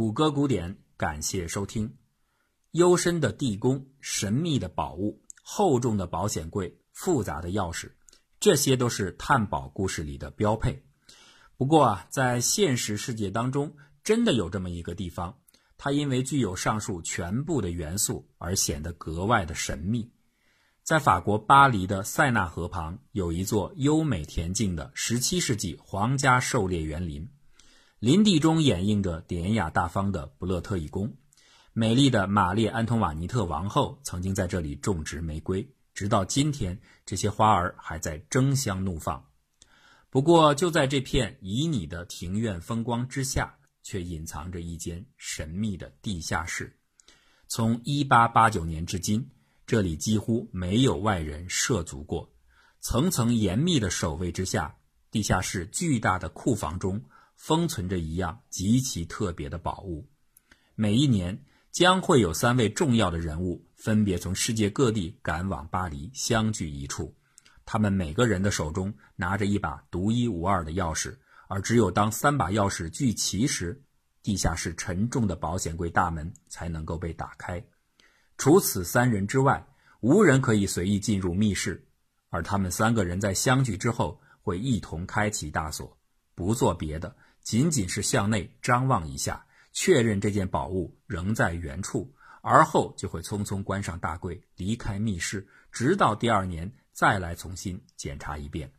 谷歌古典，感谢收听。幽深的地宫、神秘的宝物、厚重的保险柜、复杂的钥匙，这些都是探宝故事里的标配。不过啊，在现实世界当中，真的有这么一个地方，它因为具有上述全部的元素而显得格外的神秘。在法国巴黎的塞纳河旁，有一座优美恬静的17世纪皇家狩猎园林。林地中掩映着典雅大方的布勒特伊宫，美丽的玛丽安东瓦尼特王后曾经在这里种植玫瑰，直到今天，这些花儿还在争相怒放。不过，就在这片旖旎的庭院风光之下，却隐藏着一间神秘的地下室。从1889年至今，这里几乎没有外人涉足过。层层严密的守卫之下，地下室巨大的库房中。封存着一样极其特别的宝物，每一年将会有三位重要的人物分别从世界各地赶往巴黎，相聚一处。他们每个人的手中拿着一把独一无二的钥匙，而只有当三把钥匙聚齐时，地下室沉重的保险柜大门才能够被打开。除此三人之外，无人可以随意进入密室，而他们三个人在相聚之后会一同开启大锁，不做别的。仅仅是向内张望一下，确认这件宝物仍在原处，而后就会匆匆关上大柜，离开密室，直到第二年再来重新检查一遍。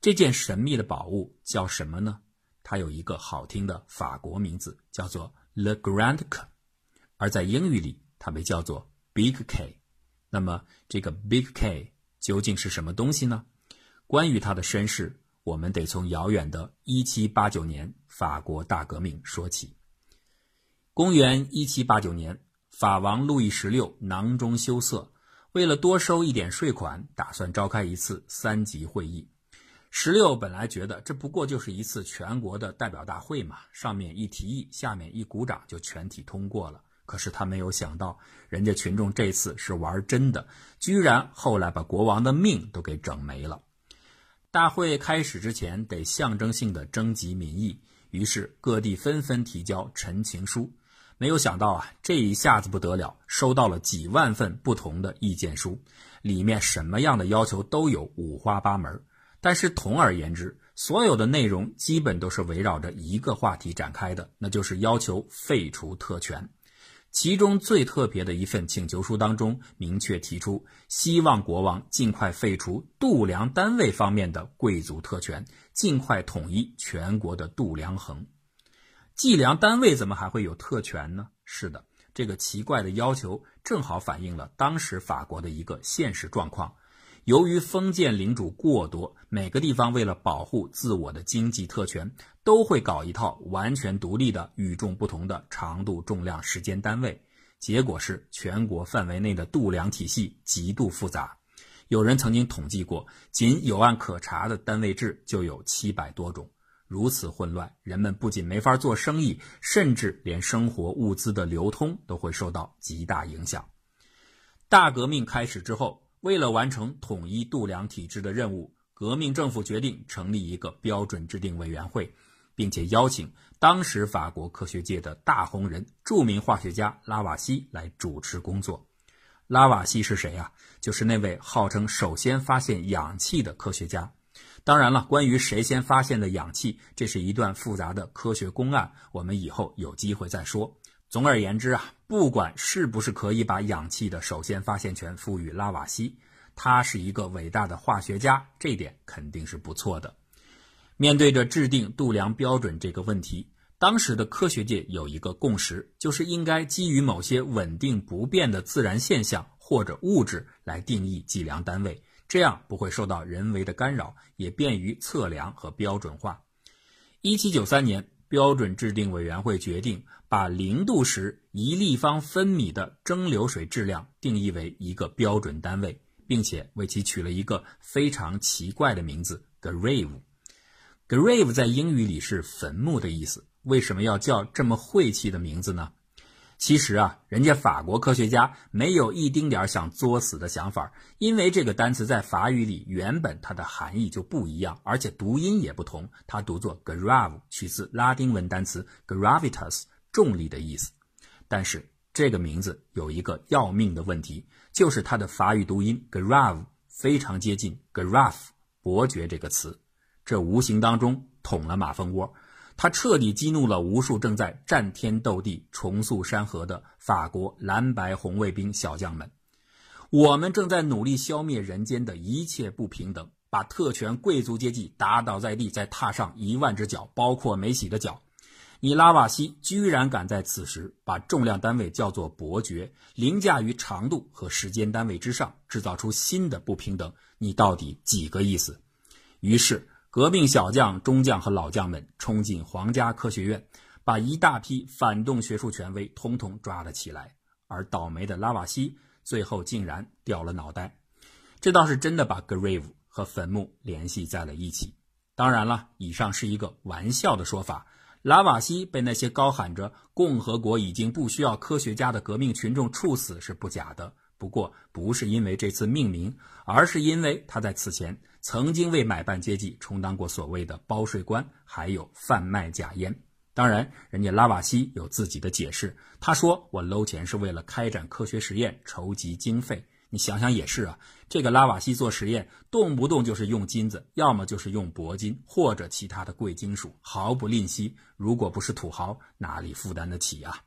这件神秘的宝物叫什么呢？它有一个好听的法国名字，叫做 Le Grand K，而在英语里它被叫做 Big K。那么这个 Big K 究竟是什么东西呢？关于它的身世。我们得从遥远的1789年法国大革命说起。公元1789年，法王路易十六囊中羞涩，为了多收一点税款，打算召开一次三级会议。十六本来觉得这不过就是一次全国的代表大会嘛，上面一提议，下面一鼓掌就全体通过了。可是他没有想到，人家群众这次是玩真的，居然后来把国王的命都给整没了。大会开始之前得象征性的征集民意，于是各地纷纷提交陈情书。没有想到啊，这一下子不得了，收到了几万份不同的意见书，里面什么样的要求都有，五花八门。但是统而言之，所有的内容基本都是围绕着一个话题展开的，那就是要求废除特权。其中最特别的一份请求书当中，明确提出希望国王尽快废除度量单位方面的贵族特权，尽快统一全国的度量衡。计量单位怎么还会有特权呢？是的，这个奇怪的要求正好反映了当时法国的一个现实状况。由于封建领主过多，每个地方为了保护自我的经济特权，都会搞一套完全独立的、与众不同的长度、重量、时间单位。结果是全国范围内的度量体系极度复杂。有人曾经统计过，仅有案可查的单位制就有七百多种。如此混乱，人们不仅没法做生意，甚至连生活物资的流通都会受到极大影响。大革命开始之后。为了完成统一度量体制的任务，革命政府决定成立一个标准制定委员会，并且邀请当时法国科学界的大红人、著名化学家拉瓦锡来主持工作。拉瓦锡是谁呀？就是那位号称首先发现氧气的科学家。当然了，关于谁先发现的氧气，这是一段复杂的科学公案，我们以后有机会再说。总而言之啊，不管是不是可以把氧气的首先发现权赋予拉瓦锡，他是一个伟大的化学家，这点肯定是不错的。面对着制定度量标准这个问题，当时的科学界有一个共识，就是应该基于某些稳定不变的自然现象或者物质来定义计量单位，这样不会受到人为的干扰，也便于测量和标准化。一七九三年。标准制定委员会决定把零度时一立方分米的蒸馏水质量定义为一个标准单位，并且为其取了一个非常奇怪的名字 “grave”。grave 在英语里是坟墓的意思，为什么要叫这么晦气的名字呢？其实啊，人家法国科学家没有一丁点想作死的想法，因为这个单词在法语里原本它的含义就不一样，而且读音也不同。它读作 grav，取自拉丁文单词 gravitas，重力的意思。但是这个名字有一个要命的问题，就是它的法语读音 grav 非常接近 graph 伯爵这个词，这无形当中捅了马蜂窝。他彻底激怒了无数正在战天斗地、重塑山河的法国蓝白红卫兵小将们。我们正在努力消灭人间的一切不平等，把特权贵族阶级打倒在地，再踏上一万只脚，包括梅西的脚。你拉瓦锡居然敢在此时把重量单位叫做伯爵，凌驾于长度和时间单位之上，制造出新的不平等，你到底几个意思？于是，革命小将、中将和老将们冲进皇家科学院，把一大批反动学术权威通通抓了起来。而倒霉的拉瓦锡最后竟然掉了脑袋，这倒是真的把 grave 和坟墓联系在了一起。当然了，以上是一个玩笑的说法。拉瓦锡被那些高喊着“共和国已经不需要科学家”的革命群众处死是不假的。不过，不是因为这次命名，而是因为他在此前曾经为买办阶级充当过所谓的包税官，还有贩卖假烟。当然，人家拉瓦锡有自己的解释，他说：“我搂钱是为了开展科学实验，筹集经费。”你想想也是啊，这个拉瓦锡做实验，动不动就是用金子，要么就是用铂金或者其他的贵金属，毫不吝惜。如果不是土豪，哪里负担得起啊？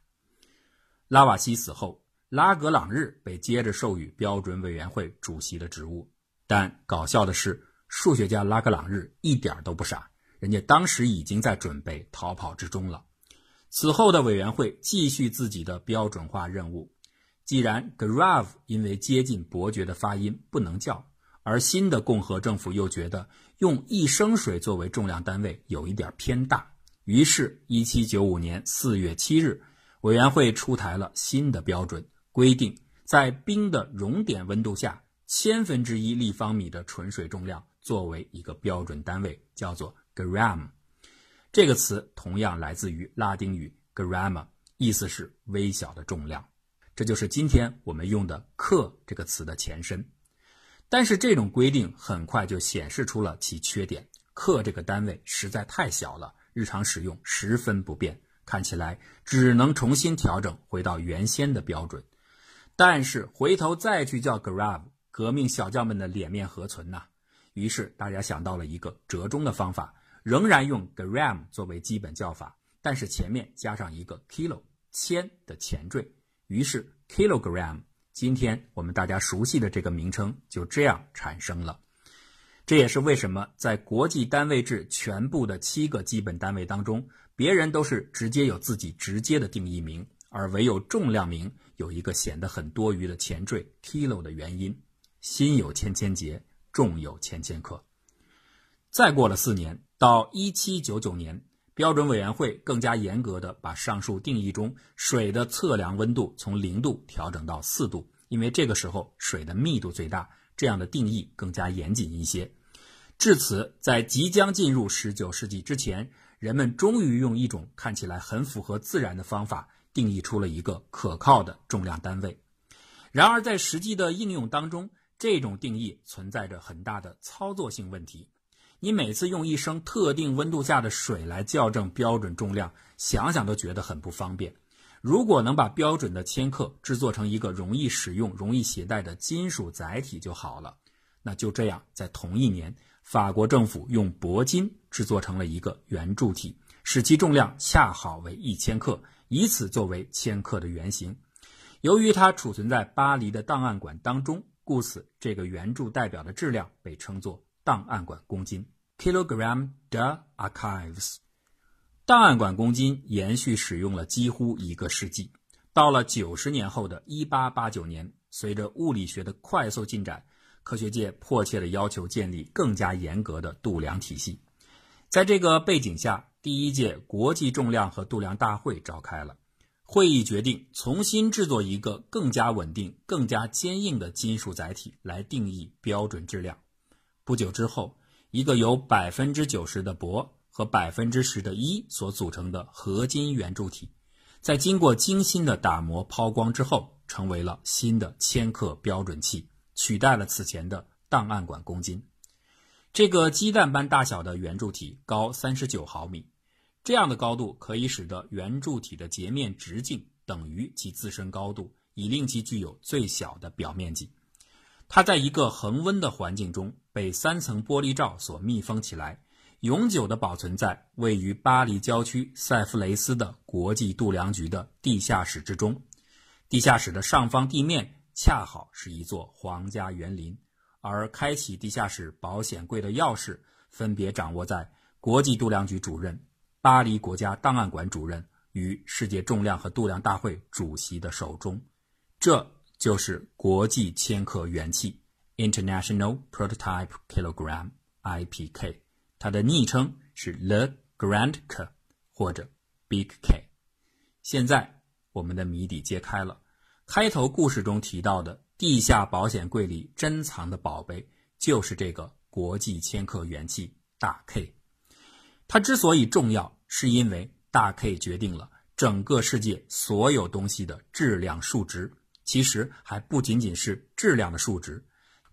拉瓦锡死后，拉格朗日被接着授予标准委员会主席的职务。但搞笑的是，数学家拉格朗日一点都不傻，人家当时已经在准备逃跑之中了。此后的委员会继续自己的标准化任务。既然 grave 因为接近伯爵的发音不能叫，而新的共和政府又觉得用一升水作为重量单位有一点偏大，于是1795年4月7日，委员会出台了新的标准，规定在冰的熔点温度下，千分之一立方米的纯水重量作为一个标准单位，叫做 gram。这个词同样来自于拉丁语 gram，意思是微小的重量。这就是今天我们用的“克”这个词的前身，但是这种规定很快就显示出了其缺点。克这个单位实在太小了，日常使用十分不便，看起来只能重新调整回到原先的标准。但是回头再去叫 grav 革命小将们的脸面何存呐？于是大家想到了一个折中的方法，仍然用 gram 作为基本叫法，但是前面加上一个 kilo 千的前缀。于是，kilogram，今天我们大家熟悉的这个名称就这样产生了。这也是为什么在国际单位制全部的七个基本单位当中，别人都是直接有自己直接的定义名，而唯有重量名有一个显得很多余的前缀 kilo 的原因。心有千千结，重有千千克。再过了四年，到一七九九年。标准委员会更加严格地把上述定义中水的测量温度从零度调整到四度，因为这个时候水的密度最大，这样的定义更加严谨一些。至此，在即将进入十九世纪之前，人们终于用一种看起来很符合自然的方法定义出了一个可靠的重量单位。然而，在实际的应用当中，这种定义存在着很大的操作性问题。你每次用一升特定温度下的水来校正标准重量，想想都觉得很不方便。如果能把标准的千克制作成一个容易使用、容易携带的金属载体就好了。那就这样，在同一年，法国政府用铂金制作成了一个圆柱体，使其重量恰好为一千克，以此作为千克的原型。由于它储存在巴黎的档案馆当中，故此这个圆柱代表的质量被称作档案馆公斤。Kilogram de archives，档案馆公斤延续使用了几乎一个世纪。到了九十年后的一八八九年，随着物理学的快速进展，科学界迫切的要求建立更加严格的度量体系。在这个背景下，第一届国际重量和度量大会召开了。会议决定重新制作一个更加稳定、更加坚硬的金属载体来定义标准质量。不久之后。一个由百分之九十的铂和百分之十的铱所组成的合金圆柱体，在经过精心的打磨抛光之后，成为了新的千克标准器，取代了此前的档案馆公斤。这个鸡蛋般大小的圆柱体高三十九毫米，这样的高度可以使得圆柱体的截面直径等于其自身高度，以令其具有最小的表面积。它在一个恒温的环境中被三层玻璃罩所密封起来，永久地保存在位于巴黎郊区塞弗雷斯的国际度量局的地下室之中。地下室的上方地面恰好是一座皇家园林，而开启地下室保险柜的钥匙分别掌握在国际度量局主任、巴黎国家档案馆主任与世界重量和度量大会主席的手中。这。就是国际千克元器 （International Prototype Kilogram，IPK），它的昵称是 Le Grand K 或者 Big K。现在我们的谜底揭开了，开头故事中提到的地下保险柜里珍藏的宝贝，就是这个国际千克元器大 K。它之所以重要，是因为大 K 决定了整个世界所有东西的质量数值。其实还不仅仅是质量的数值，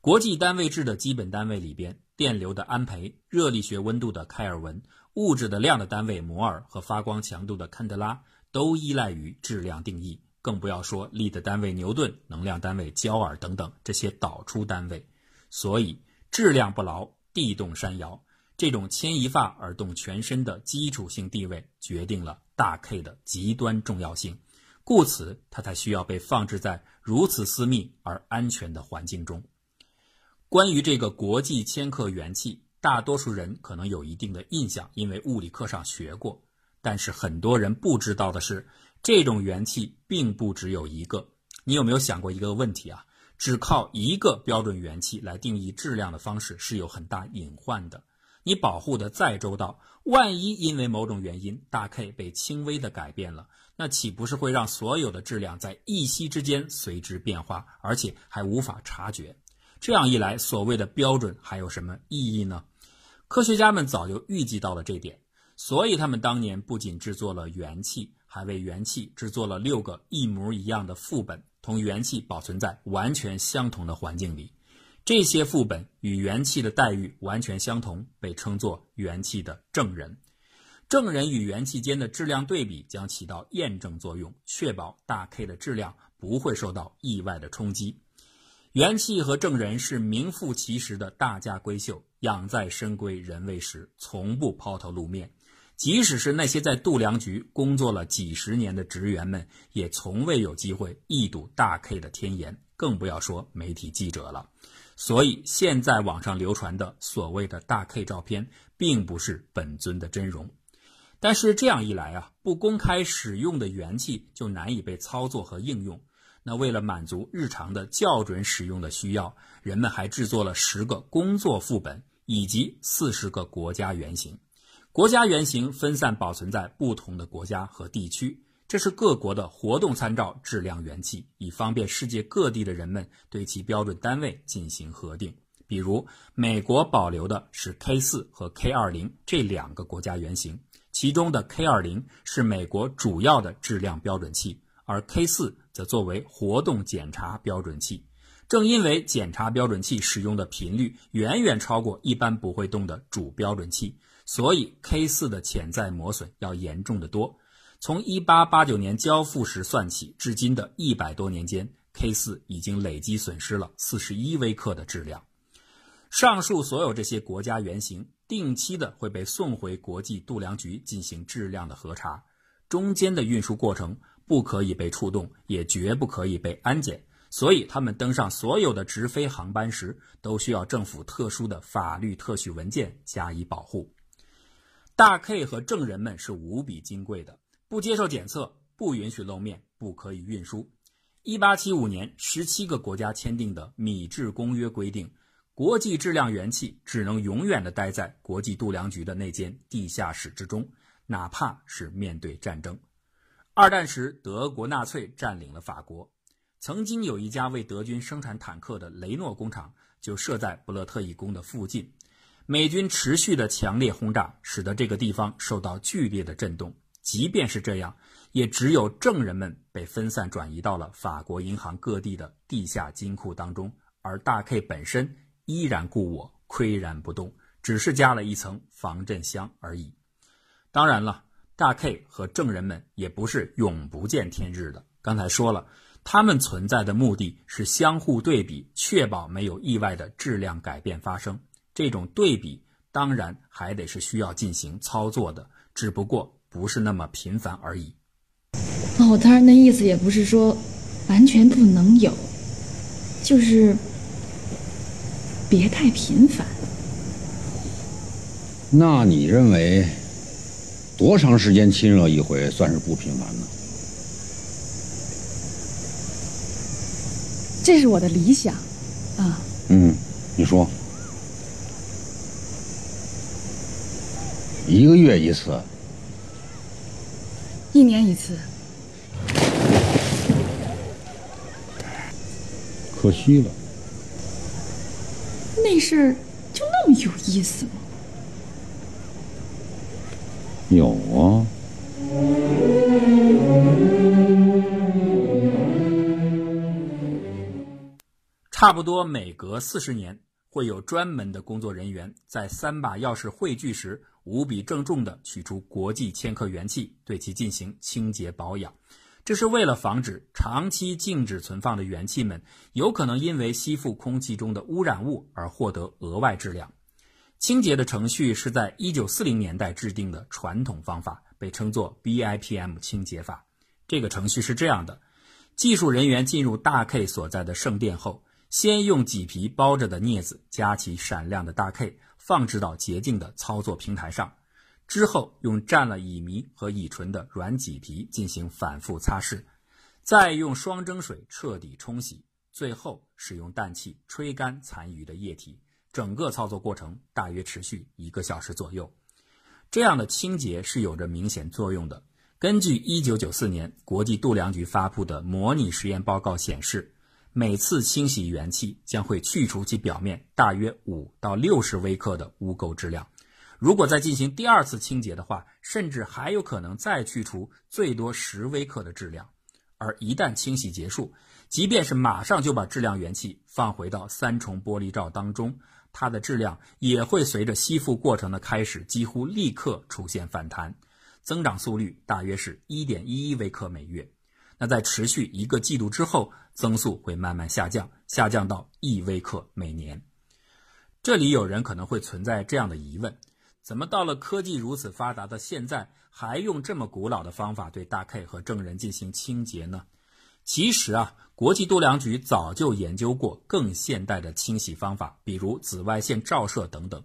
国际单位制的基本单位里边，电流的安培、热力学温度的开尔文、物质的量的单位摩尔和发光强度的坎德拉，都依赖于质量定义。更不要说力的单位牛顿、能量单位焦耳等等这些导出单位。所以，质量不牢，地动山摇，这种牵一发而动全身的基础性地位，决定了大 K 的极端重要性。故此，它才需要被放置在如此私密而安全的环境中。关于这个国际千克元器，大多数人可能有一定的印象，因为物理课上学过。但是很多人不知道的是，这种元器并不只有一个。你有没有想过一个问题啊？只靠一个标准元器来定义质量的方式是有很大隐患的。你保护的再周到，万一因为某种原因大 K 被轻微的改变了。那岂不是会让所有的质量在一息之间随之变化，而且还无法察觉？这样一来，所谓的标准还有什么意义呢？科学家们早就预计到了这点，所以他们当年不仅制作了元器，还为元器制作了六个一模一样的副本，同元器保存在完全相同的环境里。这些副本与元气的待遇完全相同，被称作元气的证人。证人与元气间的质量对比将起到验证作用，确保大 K 的质量不会受到意外的冲击。元气和证人是名副其实的大家闺秀，养在深闺人未识，从不抛头露面。即使是那些在度量局工作了几十年的职员们，也从未有机会一睹大 K 的天颜，更不要说媒体记者了。所以，现在网上流传的所谓的大 K 照片，并不是本尊的真容。但是这样一来啊，不公开使用的元器就难以被操作和应用。那为了满足日常的校准使用的需要，人们还制作了十个工作副本以及四十个国家原型。国家原型分散保存在不同的国家和地区，这是各国的活动参照质量元器，以方便世界各地的人们对其标准单位进行核定。比如，美国保留的是 K 四和 K 二零这两个国家原型。其中的 K 二零是美国主要的质量标准器，而 K 四则作为活动检查标准器。正因为检查标准器使用的频率远远超过一般不会动的主标准器，所以 K 四的潜在磨损要严重的多。从1889年交付时算起，至今的一百多年间，K 四已经累计损失了41微克的质量。上述所有这些国家原型。定期的会被送回国际度量局进行质量的核查，中间的运输过程不可以被触动，也绝不可以被安检，所以他们登上所有的直飞航班时，都需要政府特殊的法律特许文件加以保护。大 K 和证人们是无比金贵的，不接受检测，不允许露面，不可以运输。一八七五年，十七个国家签订的《米制公约》规定。国际质量元器只能永远的待在国际度量局的那间地下室之中，哪怕是面对战争。二战时，德国纳粹占领了法国，曾经有一家为德军生产坦克的雷诺工厂就设在布勒特伊宫的附近。美军持续的强烈轰炸使得这个地方受到剧烈的震动。即便是这样，也只有证人们被分散转移到了法国银行各地的地下金库当中，而大 K 本身。依然故我，岿然不动，只是加了一层防震箱而已。当然了，大 K 和证人们也不是永不见天日的。刚才说了，他们存在的目的是相互对比，确保没有意外的质量改变发生。这种对比当然还得是需要进行操作的，只不过不是那么频繁而已。哦，当然，那意思也不是说完全不能有，就是别太频繁。那你认为多长时间亲热一回算是不频繁呢？这是我的理想，啊。嗯，你说。一个月一次，一年一次。可惜了。那事儿就那么有意思吗？有啊。差不多每隔四十年。会有专门的工作人员在三把钥匙汇聚时，无比郑重地取出国际千克元器，对其进行清洁保养。这是为了防止长期静止存放的元气们有可能因为吸附空气中的污染物而获得额外质量。清洁的程序是在一九四零年代制定的传统方法，被称作 BIPM 清洁法。这个程序是这样的：技术人员进入大 K 所在的圣殿后。先用麂皮包着的镊子夹起闪亮的大 K，放置到洁净的操作平台上，之后用蘸了乙醚和乙醇的软麂皮进行反复擦拭，再用双蒸水彻底冲洗，最后使用氮气吹干残余的液体。整个操作过程大约持续一个小时左右。这样的清洁是有着明显作用的。根据1994年国际度量局发布的模拟实验报告显示。每次清洗元气将会去除其表面大约五到六十微克的污垢质量。如果再进行第二次清洁的话，甚至还有可能再去除最多十微克的质量。而一旦清洗结束，即便是马上就把质量元气放回到三重玻璃罩当中，它的质量也会随着吸附过程的开始，几乎立刻出现反弹，增长速率大约是一点一一微克每月。那在持续一个季度之后，增速会慢慢下降，下降到一微克每年。这里有人可能会存在这样的疑问：怎么到了科技如此发达的现在，还用这么古老的方法对大 K 和证人进行清洁呢？其实啊，国际度量局早就研究过更现代的清洗方法，比如紫外线照射等等。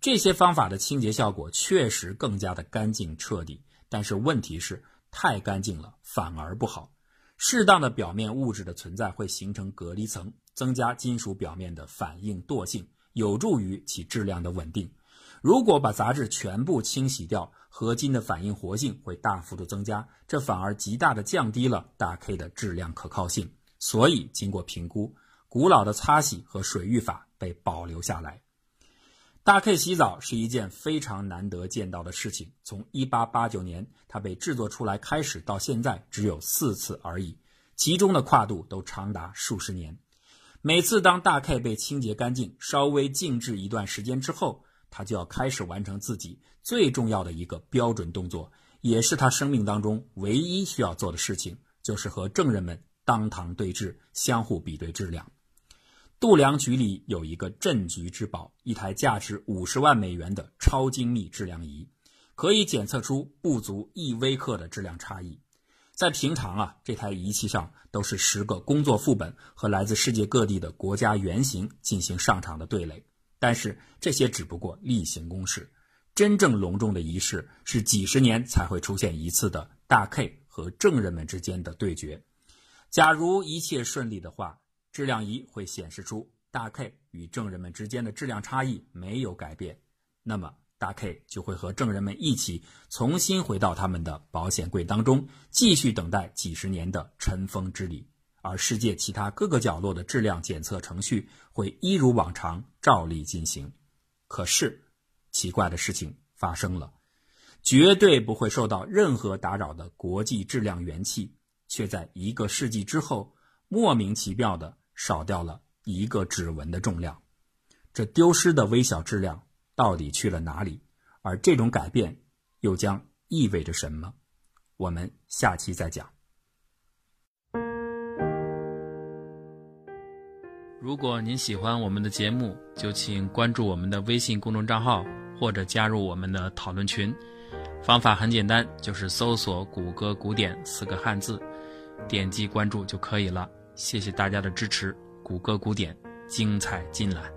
这些方法的清洁效果确实更加的干净彻底，但是问题是。太干净了反而不好，适当的表面物质的存在会形成隔离层，增加金属表面的反应惰性，有助于其质量的稳定。如果把杂质全部清洗掉，合金的反应活性会大幅度增加，这反而极大的降低了大 K 的质量可靠性。所以，经过评估，古老的擦洗和水浴法被保留下来。大 K 洗澡是一件非常难得见到的事情。从1889年它被制作出来开始到现在，只有四次而已，其中的跨度都长达数十年。每次当大 K 被清洁干净、稍微静置一段时间之后，他就要开始完成自己最重要的一个标准动作，也是他生命当中唯一需要做的事情，就是和证人们当堂对质，相互比对质量。度量局里有一个镇局之宝，一台价值五十万美元的超精密质量仪，可以检测出不足一微克的质量差异。在平常啊，这台仪器上都是十个工作副本和来自世界各地的国家原型进行上场的对垒。但是这些只不过例行公事，真正隆重的仪式是几十年才会出现一次的大 K 和证人们之间的对决。假如一切顺利的话。质量仪会显示出大 K 与证人们之间的质量差异没有改变，那么大 K 就会和证人们一起重新回到他们的保险柜当中，继续等待几十年的尘封之礼。而世界其他各个角落的质量检测程序会一如往常照例进行。可是，奇怪的事情发生了，绝对不会受到任何打扰的国际质量元气，却在一个世纪之后莫名其妙的。少掉了一个指纹的重量，这丢失的微小质量到底去了哪里？而这种改变又将意味着什么？我们下期再讲。如果您喜欢我们的节目，就请关注我们的微信公众账号，或者加入我们的讨论群。方法很简单，就是搜索“谷歌古典”四个汉字，点击关注就可以了。谢谢大家的支持，谷歌古典精彩尽览。